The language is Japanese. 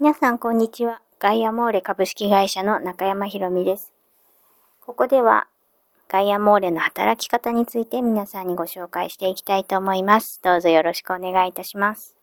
皆さん、こんにちは。ガイアモーレ株式会社の中山ひろみです。ここでは、ガイアモーレの働き方について皆さんにご紹介していきたいと思います。どうぞよろしくお願いいたします。